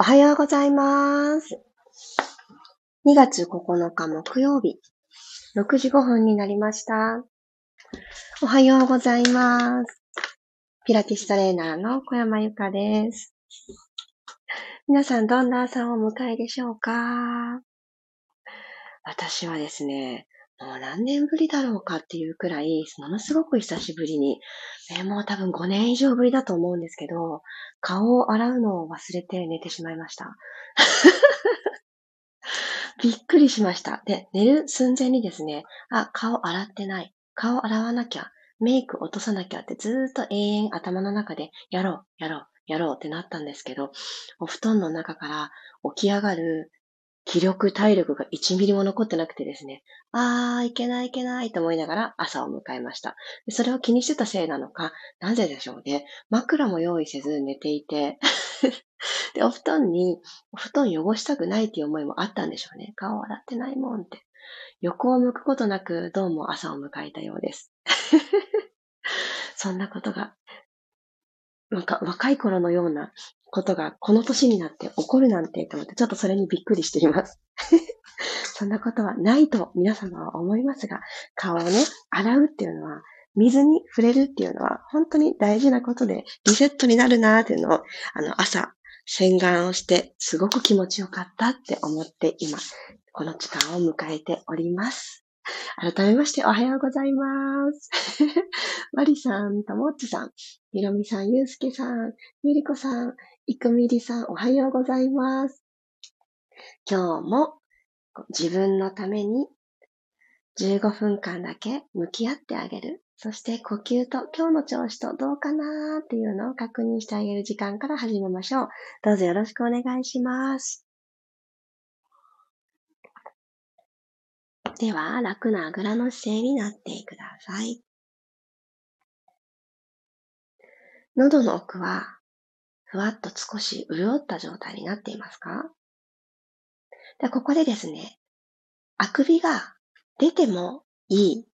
おはようございます。2月9日木曜日、6時5分になりました。おはようございます。ピラティストレーナーの小山由かです。皆さんどんな朝をお迎えでしょうか？私はですね、もう何年ぶりだろうかっていうくらい、ものすごく久しぶりに、ね、もう多分5年以上ぶりだと思うんですけど、顔を洗うのを忘れて寝てしまいました。びっくりしました。で、寝る寸前にですね、あ、顔洗ってない。顔洗わなきゃ。メイク落とさなきゃってずーっと永遠頭の中で、やろう、やろう、やろうってなったんですけど、お布団の中から起き上がる気力、体力が1ミリも残ってなくてですね、あー、いけないいけないと思いながら朝を迎えました。それを気にしてたせいなのか、なぜでしょうね。枕も用意せず寝ていて、で、お布団に、お布団汚したくないっていう思いもあったんでしょうね。顔洗ってないもんって。横を向くことなく、どうも朝を迎えたようです。そんなことが、なんか若い頃のようなことがこの年になって起こるなんてと思って、ちょっとそれにびっくりしています。そんなことはないと皆様は思いますが、顔をね、洗うっていうのは、水に触れるっていうのは本当に大事なことで、リセットになるなーっていうのを、あの、朝、洗顔をして、すごく気持ちよかったって思って今、この時間を迎えております。改めましておはようございます。マリさん、ともっちさん、ひろみさん、ゆうすけさん、ゆりこさん、いくみりさん、おはようございます。今日も自分のために15分間だけ向き合ってあげる。そして呼吸と今日の調子とどうかなーっていうのを確認してあげる時間から始めましょう。どうぞよろしくお願いします。では、楽なあぐらの姿勢になってください。喉の奥は、ふわっと少し潤った状態になっていますか？でここでですね、あくびが出てもいい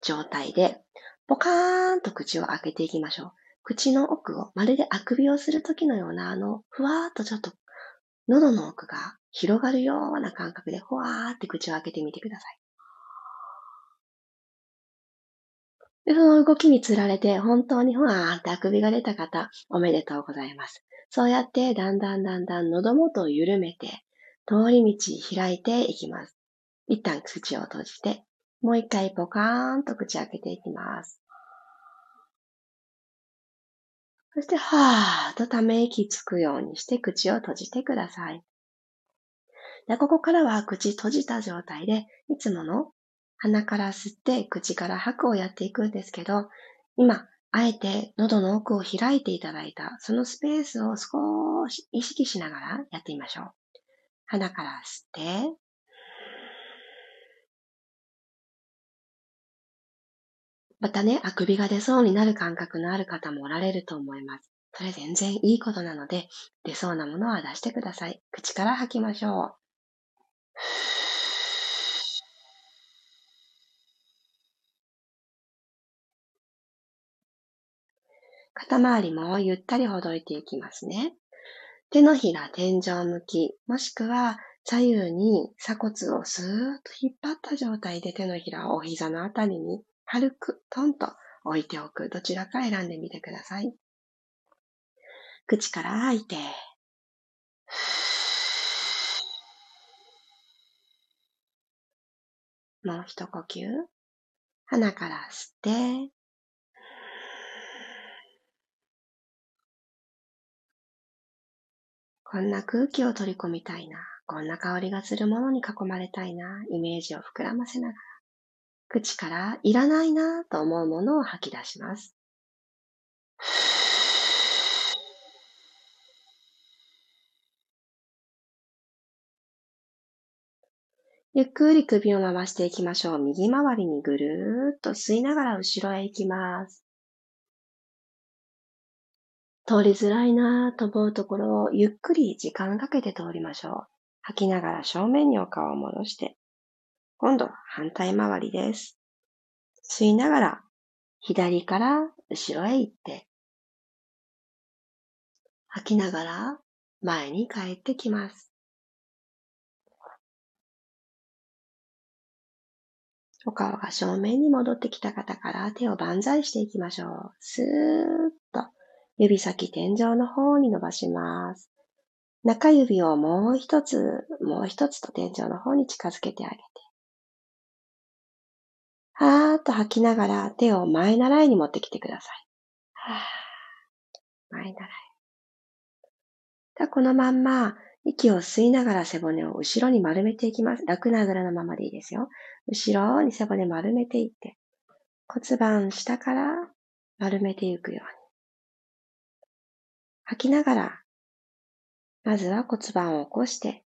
状態で、ポカーンと口を開けていきましょう。口の奥を、まるであくびをするときのような、あの、ふわーっとちょっと、喉の奥が広がるような感覚で、ふわーって口を開けてみてください。で、その動きにつられて、本当にふわーってあくびが出た方、おめでとうございます。そうやって、だんだんだんだん喉元を緩めて、通り道開いていきます。一旦口を閉じて、もう一回ポカーンと口開けていきます。そして、はーっとため息つくようにして口を閉じてください。でここからは口閉じた状態で、いつもの鼻から吸って口から吐くをやっていくんですけど、今、あえて喉の奥を開いていただいた、そのスペースを少し意識しながらやってみましょう。鼻から吸って、またね、あくびが出そうになる感覚のある方もおられると思います。それ全然いいことなので、出そうなものは出してください。口から吐きましょう。肩周りもゆったりほどいていきますね。手のひら天井向き、もしくは左右に鎖骨をスーッと引っ張った状態で手のひらをお膝のあたりに軽くトンと置いておく。どちらか選んでみてください。口から吐いて。もう一呼吸。鼻から吸って。こんな空気を取り込みたいな。こんな香りがするものに囲まれたいな。イメージを膨らませながら。口からいらないなと思うものを吐き出します。ゆっくり首を回していきましょう。右回りにぐるーっと吸いながら後ろへ行きます。通りづらいなぁと思うところをゆっくり時間かけて通りましょう。吐きながら正面にお顔を戻して、今度反対回りです。吸いながら左から後ろへ行って、吐きながら前に帰ってきます。お顔が正面に戻ってきた方から手を万歳していきましょう。スーッ指先天井の方に伸ばします。中指をもう一つ、もう一つと天井の方に近づけてあげて。はーっと吐きながら手を前習いに持ってきてください。はー前習い。このまんま息を吸いながら背骨を後ろに丸めていきます。楽なぐらのままでいいですよ。後ろに背骨丸めていって、骨盤下から丸めていくように。吐きながら、まずは骨盤を起こして、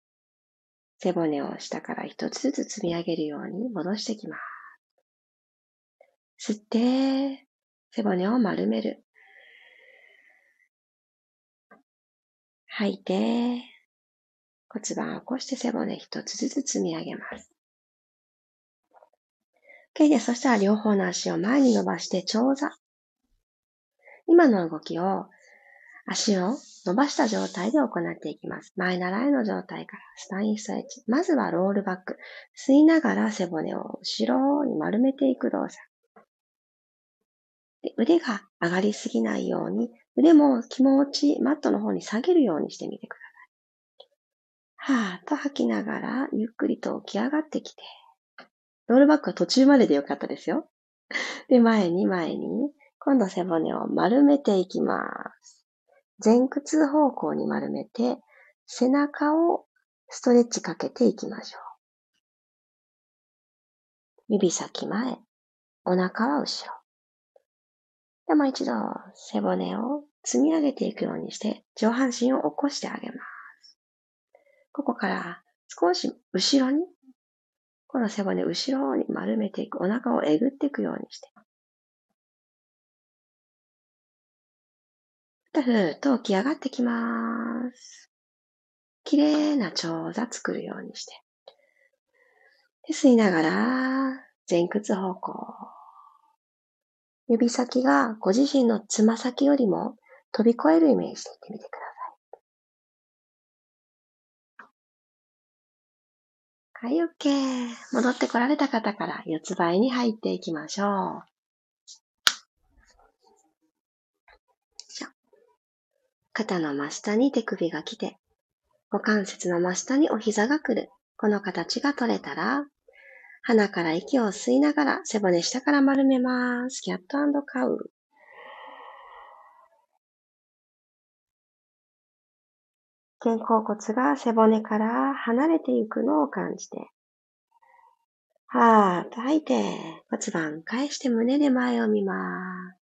背骨を下から一つずつ積み上げるように戻していきます。吸って、背骨を丸める。吐いて、骨盤を起こして背骨一つずつ積み上げます。OK で、そしたら両方の足を前に伸ばして長座。今の動きを足を伸ばした状態で行っていきます。前習いの状態からスタインストレッチ。まずはロールバック。吸いながら背骨を後ろに丸めていく動作。で腕が上がりすぎないように、腕も気持ちマットの方に下げるようにしてみてください。はーっと吐きながら、ゆっくりと起き上がってきて。ロールバックは途中まででよかったですよ。で、前に前に、今度背骨を丸めていきます。前屈方向に丸めて、背中をストレッチかけていきましょう。指先前、お腹は後ろ。で、もう一度背骨を積み上げていくようにして上半身を起こしてあげます。ここから少し後ろにこの背骨後ろに丸めていく。お腹をえぐっていくようにして。ふふーと起き上がってきます。綺麗な長座作るようにして。で吸いながら、前屈方向。指先がご自身のつま先よりも飛び越えるイメージでいってみてください。はい、OK。戻ってこられた方から四つ倍に入っていきましょう。肩の真下に手首が来て、股関節の真下にお膝が来る。この形が取れたら、鼻から息を吸いながら背骨下から丸めます。キャットカウ。肩甲骨が背骨から離れていくのを感じて、はーっと吐いて骨盤返して胸で前を見ます。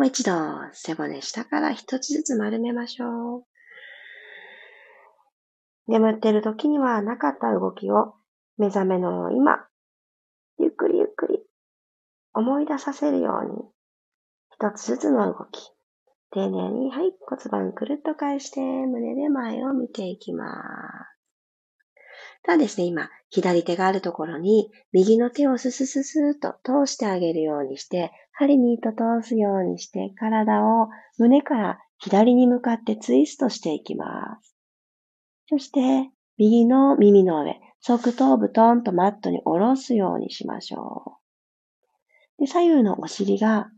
もう一度背骨下から一つずつ丸めましょう。眠ってる時にはなかった動きを目覚めの今、ゆっくりゆっくり思い出させるように一つずつの動き。丁寧に、はい、骨盤くるっと返して、胸で前を見ていきます。ただですね、今、左手があるところに、右の手をススススーと通してあげるようにして、針に糸通すようにして、体を胸から左に向かってツイストしていきます。そして、右の耳の上、側頭部トンとマットに下ろすようにしましょう。で左右のお尻が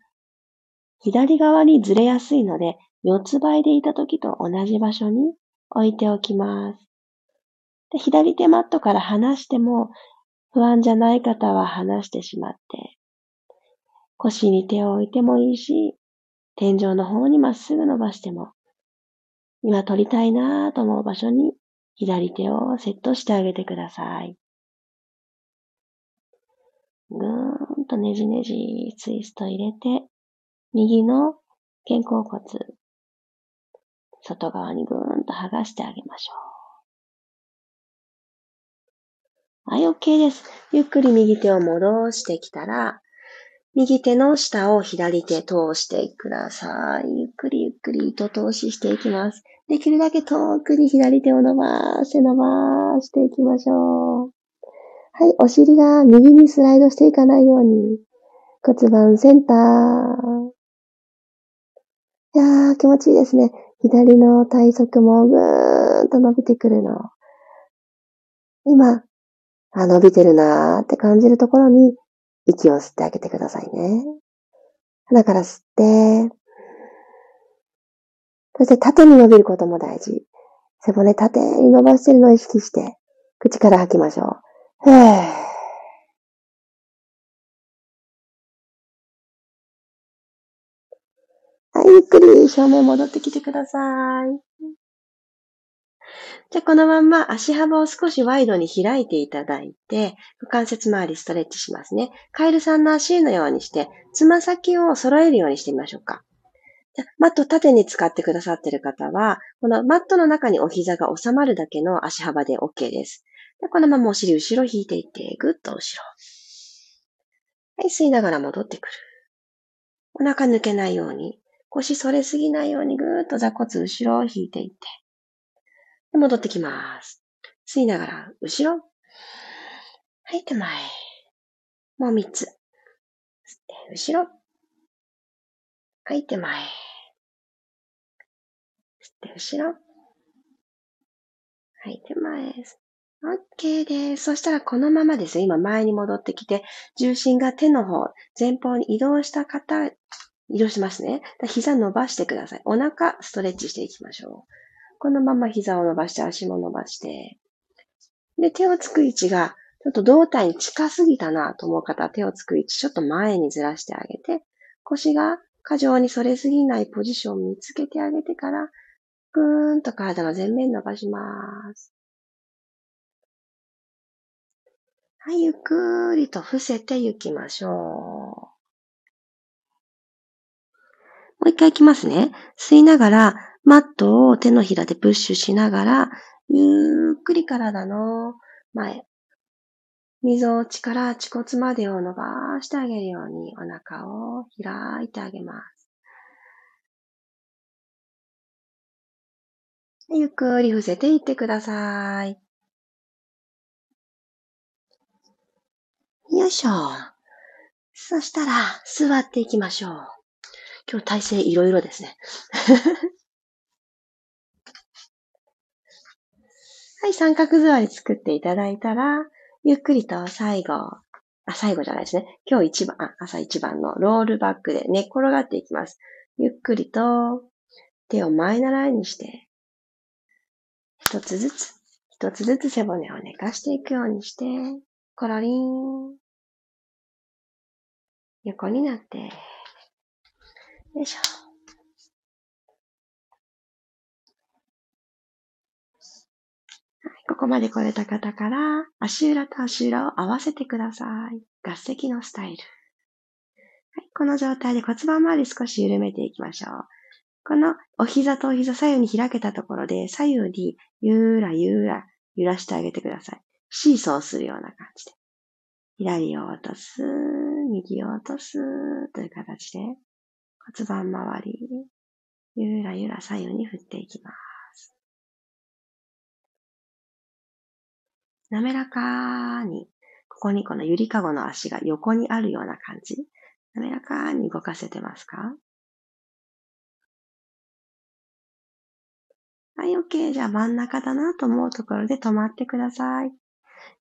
左側にずれやすいので、四つ倍でいた時と同じ場所に置いておきます。で左手マットから離しても、不安じゃない方は離してしまって、腰に手を置いてもいいし、天井の方にまっすぐ伸ばしても、今撮りたいなぁと思う場所に左手をセットしてあげてください。ぐーんとねじねじツイスト入れて、右の肩甲骨、外側にぐーんと剥がしてあげましょう。はい、OK です。ゆっくり右手を戻してきたら、右手の下を左手通してください。ゆっくりゆっくり糸通ししていきます。できるだけ遠くに左手を伸ばして伸ばしていきましょう。はい、お尻が右にスライドしていかないように骨盤センター。いやー、気持ちいいですね。左の体側もぐーんと伸びてくるの。今、あ、伸びてるなーって感じるところに息を吸ってあげてくださいね。鼻から吸って、そして縦に伸びることも大事。背骨縦に伸ばしてるのを意識して、口から吐きましょう。へーはい、ゆっくり正面戻ってきてください。じゃ、このまんま足幅を少しワイドに開いていただいて、股関節周りストレッチしますね。カエルさんの足のようにして、つま先を揃えるようにしてみましょうか。じゃマット縦に使ってくださっている方は、このマットの中にお膝が収まるだけの足幅で OK です。でこのままお尻後ろ引いていって、ぐっと後ろ。はい、吸いながら戻ってくる。お腹抜けないように、腰反れすぎないようにぐーっと座骨後ろを引いていって。戻ってきます。吸いながら、後ろ。吐いて前。もう三つ。吸って、後ろ。吐いて前。吸って、後ろ。吐いて前。OK です。そしたらこのままです。今前に戻ってきて、重心が手の方、前方に移動した方、移動しますね。膝伸ばしてください。お腹ストレッチしていきましょう。このまま膝を伸ばして、足も伸ばして。で、手をつく位置が、ちょっと胴体に近すぎたなと思う方は手をつく位置ちょっと前にずらしてあげて、腰が過剰に反れすぎないポジションを見つけてあげてから、ぐーんと体の前面伸ばします。はい、ゆっくりと伏せて行きましょう。もう一回行きますね。吸いながら、マットを手のひらでプッシュしながら、ゆっくり体の前、溝落ちから恥骨までを伸ばしてあげるようにお腹を開いてあげます。ゆっくり伏せていってください。よいしょ。そしたら、座っていきましょう。今日体勢いろいろですね。はい、三角座り作っていただいたら、ゆっくりと最後、あ、最後じゃないですね。今日一番、あ、朝一番のロールバックで寝っ転がっていきます。ゆっくりと手を前習いにして、一つずつ、一つずつ背骨を寝かしていくようにして、コロリン。横になって、よいしょ。ここまで来れた方から、足裏と足裏を合わせてください。合席のスタイル。はい、この状態で骨盤周り少し緩めていきましょう。このお膝とお膝左右に開けたところで、左右にゆらゆら揺らしてあげてください。シーソーするような感じで。左を落とす、右を落とすという形で骨盤周り、ゆらゆら左右に振っていきます。滑らかに、ここにこのゆりかごの足が横にあるような感じ。滑らかに動かせてますか？はい、OK。じゃあ真ん中だなと思うところで止まってください。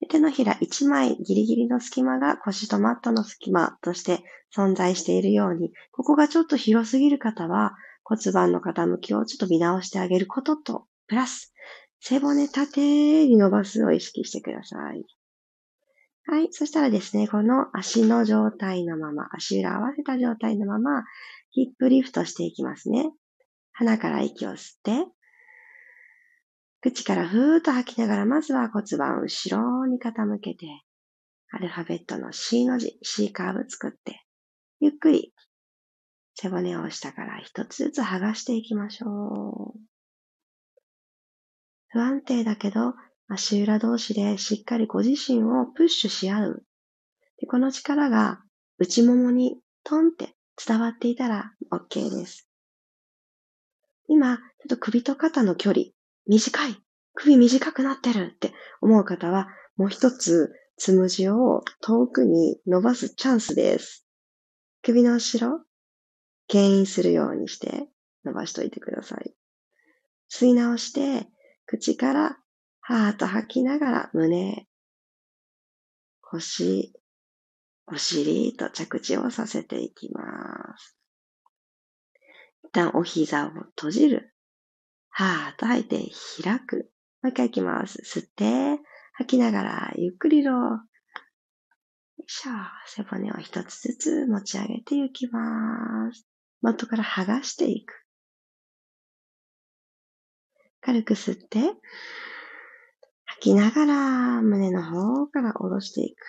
手のひら1枚ギリギリの隙間が腰とマットの隙間として存在しているように、ここがちょっと広すぎる方は骨盤の傾きをちょっと見直してあげることと、プラス背骨縦に伸ばすを意識してください。はい。そしたらですね、この足の状態のまま、足裏合わせた状態のまま、ヒップリフトしていきますね。鼻から息を吸って、口からふーっと吐きながら、まずは骨盤を後ろに傾けて、アルファベットの C の字、C カーブ作って、ゆっくり背骨を下から一つずつ剥がしていきましょう。不安定だけど、足裏同士でしっかりご自身をプッシュし合う。でこの力が内ももにトンって伝わっていたら OK です。今、ちょっと首と肩の距離、短い。首短くなってるって思う方は、もう一つ、つむじを遠くに伸ばすチャンスです。首の後ろ、牽引するようにして伸ばしといてください。吸い直して、口からはーと吐きながら胸、腰、お尻と着地をさせていきます。一旦お膝を閉じる。はーっと吐いて開く。もう一回いきます。吸って、吐きながらゆっくりロー。よいしょ。背骨を一つずつ持ち上げていきます。元から剥がしていく。軽く吸って、吐きながら胸の方から下ろしていく。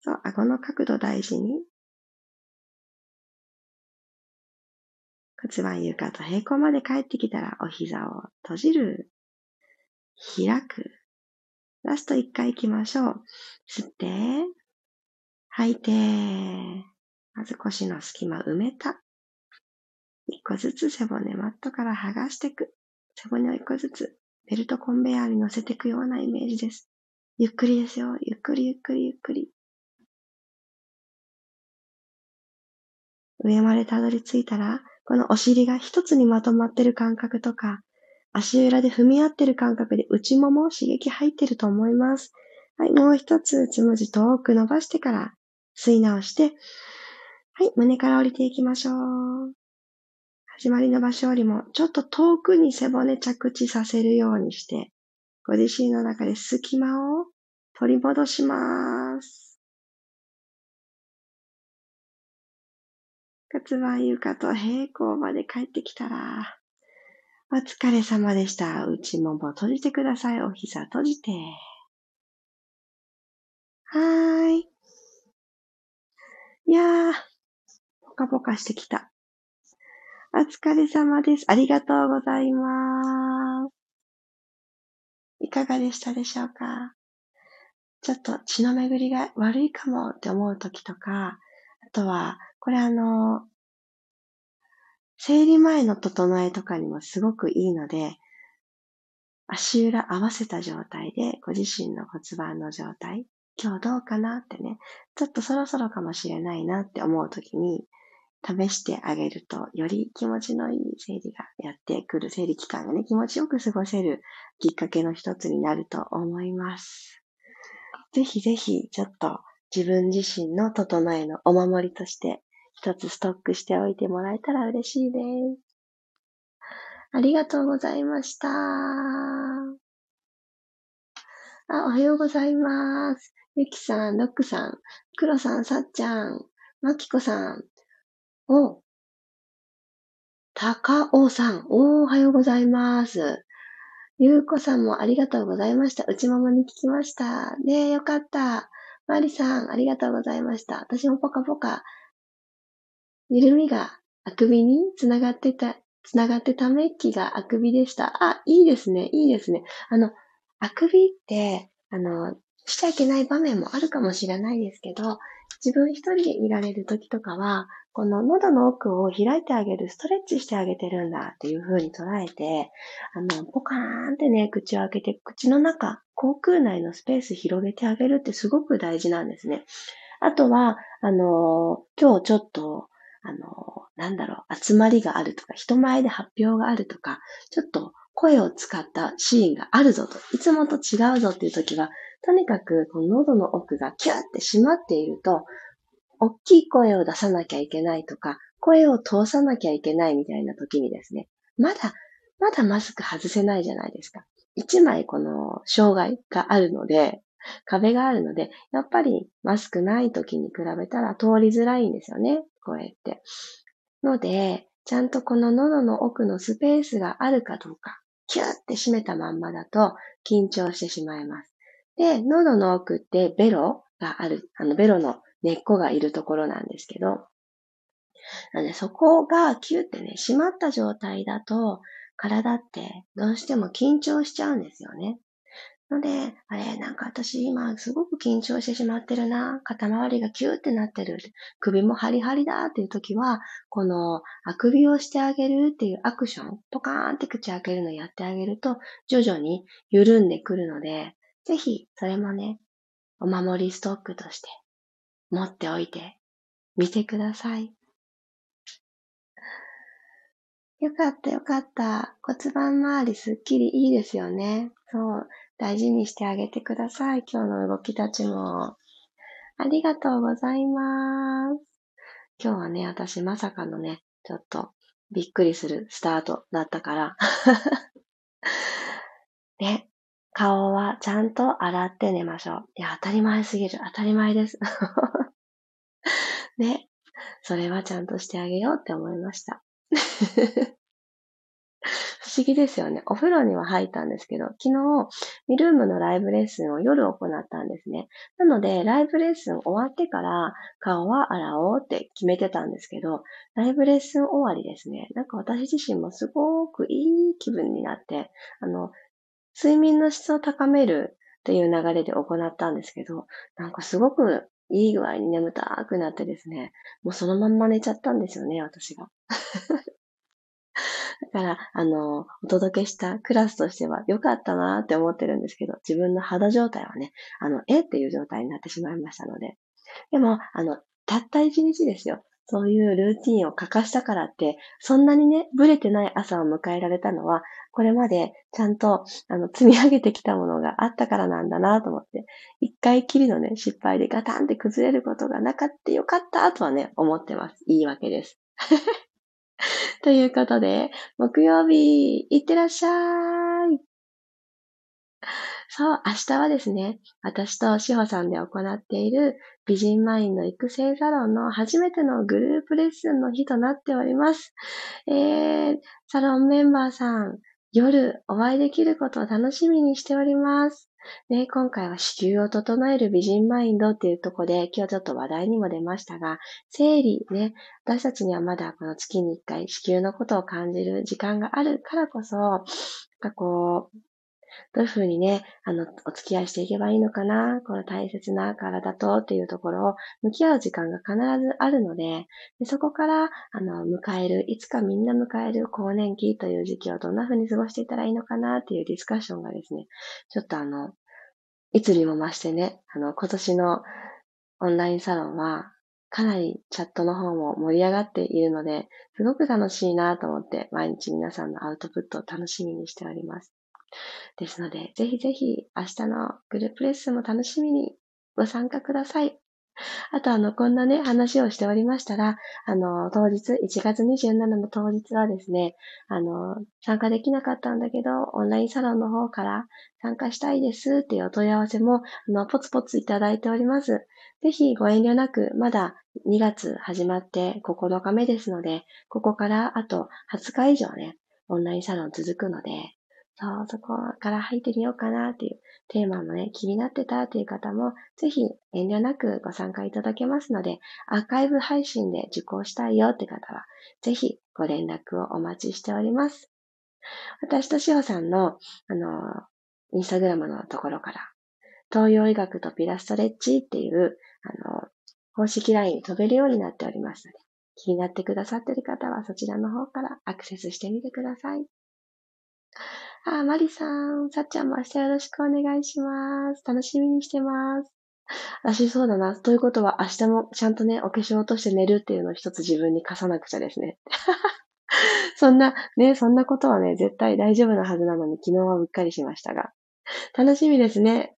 そう、顎の角度大事に。骨盤床と平行まで帰ってきたらお膝を閉じる。開く。ラスト一回行きましょう。吸って、吐いて、まず腰の隙間埋めた。一個ずつ背骨マットから剥がしていく。背骨を一個ずつベルトコンベヤーに乗せていくようなイメージです。ゆっくりですよ。ゆっくりゆっくりゆっくり。上までたどり着いたら、このお尻が一つにまとまってる感覚とか、足裏で踏み合ってる感覚で内もも刺激入ってると思います。はい、もう一つ、つむじ遠く伸ばしてから吸い直して、はい、胸から降りていきましょう。始まりの場所よりもちょっと遠くに背骨着地させるようにして、ご自身の中で隙間を取り戻します。骨盤床と平行まで帰ってきたら、お疲れ様でした。内もも閉じてください。お膝閉じて。はーい。いやー、ぽかぽかしてきた。お疲れ様です。ありがとうございます。いかがでしたでしょうか？ちょっと血の巡りが悪いかもって思う時とか、あとは、これあの、生理前の整えとかにもすごくいいので、足裏合わせた状態でご自身の骨盤の状態、今日どうかなってね、ちょっとそろそろかもしれないなって思うときに、試してあげると、より気持ちのいい生理がやってくる、生理期間がね、気持ちよく過ごせるきっかけの一つになると思います。ぜひぜひ、ちょっと自分自身の整えのお守りとして一つストックしておいてもらえたら嬉しいです。ありがとうございました。あ、おはようございます。ゆきさん、ロックさん、クロさん、さっちゃん、まきこさん、お、たかおさん、おおはようございます。ゆうこさんもありがとうございました。内ももに聞きました。ねえ、よかった。まりさん、ありがとうございました。私もぽかぽか緩みがあくびにつながってた、つながってため息があくびでした。あ、いいですね、いいですね。あの、あくびって、あの、しちゃいけない場面もあるかもしれないですけど、自分一人でいられる時とかは、この喉の奥を開いてあげる、ストレッチしてあげてるんだっていう風に捉えて、あの、ポカーンってね、口を開けて、口の中、口腔内のスペース広げてあげるってすごく大事なんですね。あとは、あの、今日ちょっと、あの、なんだろう、集まりがあるとか、人前で発表があるとか、ちょっと声を使ったシーンがあるぞと、いつもと違うぞっていう時は、とにかくこの喉の奥がキューって閉まっていると、大きい声を出さなきゃいけないとか、声を通さなきゃいけないみたいな時にですね、まだ、まだマスク外せないじゃないですか。一枚この障害があるので、壁があるので、やっぱりマスクない時に比べたら通りづらいんですよね。声って。ので、ちゃんとこの喉の奥のスペースがあるかどうか、キューって閉めたまんまだと緊張してしまいます。で、喉の奥ってベロがある、あのベロの根っこがいるところなんですけど、なのでそこがキューってね、閉まった状態だと、体ってどうしても緊張しちゃうんですよね。ので、あれ、なんか私今すごく緊張してしまってるな、肩周りがキューってなってる、首もハリハリだっていう時は、このあくびをしてあげるっていうアクション、ポカーンって口開けるのやってあげると、徐々に緩んでくるので、ぜひそれもね、お守りストックとして持っておいてみてください。いよかったよかった。骨盤周りすっきりいいですよね。そう。大事にしてあげてください。今日の動きたちも。ありがとうございます。今日はね、私まさかのね、ちょっとびっくりするスタートだったから。ね、顔はちゃんと洗って寝ましょう。いや、当たり前すぎる。当たり前です。ね、それはちゃんとしてあげようって思いました。不思議ですよね。お風呂には入ったんですけど、昨日、ミルームのライブレッスンを夜行ったんですね。なので、ライブレッスン終わってから顔は洗おうって決めてたんですけど、ライブレッスン終わりですね。なんか私自身もすごくいい気分になって、あの、睡眠の質を高めるっていう流れで行ったんですけど、なんかすごくいい具合に眠たくなってですね、もうそのまんま寝ちゃったんですよね、私が。だから、あの、お届けしたクラスとしては良かったなって思ってるんですけど、自分の肌状態はね、あの、えっていう状態になってしまいましたので。でも、あの、たった一日ですよ。そういうルーティンを欠かしたからって、そんなにね、ブレてない朝を迎えられたのは、これまでちゃんと、あの、積み上げてきたものがあったからなんだなと思って、一回きりのね、失敗でガタンって崩れることがなかったよかったとはね、思ってます。いいわけです。ということで、木曜日、いってらっしゃい。そう、明日はですね、私としほさんで行っている美人マインド育成サロンの初めてのグループレッスンの日となっております。えー、サロンメンバーさん、夜お会いできることを楽しみにしております。ね、今回は子宮を整える美人マインドっていうとこで、今日ちょっと話題にも出ましたが、生理ね、私たちにはまだこの月に一回子宮のことを感じる時間があるからこそ、なんかこう、どういうふうにね、あの、お付き合いしていけばいいのかな、この大切な体とっていうところを向き合う時間が必ずあるので、でそこから、あの、迎える、いつかみんな迎える更年期という時期をどんなふうに過ごしていったらいいのかなっていうディスカッションがですね、ちょっとあの、いつにも増してね、あの、今年のオンラインサロンは、かなりチャットの方も盛り上がっているので、すごく楽しいなと思って、毎日皆さんのアウトプットを楽しみにしております。ですので、ぜひぜひ明日のグループレッスンも楽しみにご参加ください。あと、あの、こんなね、話をしておりましたら、あの、当日、1月27の当日はですね、あの、参加できなかったんだけど、オンラインサロンの方から参加したいですっていうお問い合わせも、あの、ポツポツいただいております。ぜひご遠慮なく、まだ2月始まって9日目ですので、ここからあと20日以上ね、オンラインサロン続くので、そう、そこから入ってみようかなっていうテーマもね、気になってたっていう方も、ぜひ遠慮なくご参加いただけますので、アーカイブ配信で受講したいよって方は、ぜひご連絡をお待ちしております。私としおさんの、あの、インスタグラムのところから、東洋医学とピラストレッチっていう、あの、公式 LINE 飛べるようになっておりますので、気になってくださっている方はそちらの方からアクセスしてみてください。あ、マリさん、さっちゃんも明日よろしくお願いします。楽しみにしてます。私そうだな。ということは明日もちゃんとね、お化粧落として寝るっていうのを一つ自分に課さなくちゃですね。そんな、ね、そんなことはね、絶対大丈夫なはずなのに昨日はうっかりしましたが。楽しみですね。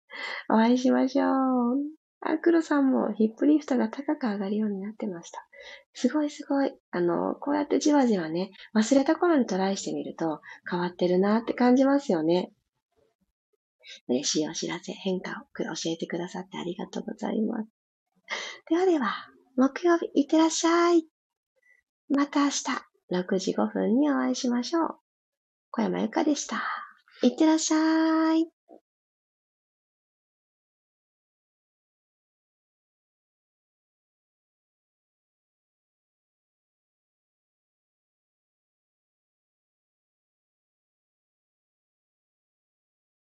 お会いしましょう。あ、黒さんもヒップリフトが高く上がるようになってました。すごいすごい。あの、こうやってじわじわね、忘れた頃にトライしてみると変わってるなって感じますよね。嬉しいお知らせ、変化を教えてくださってありがとうございます。ではでは、木曜日いってらっしゃい。また明日、6時5分にお会いしましょう。小山由かでした。いってらっしゃい。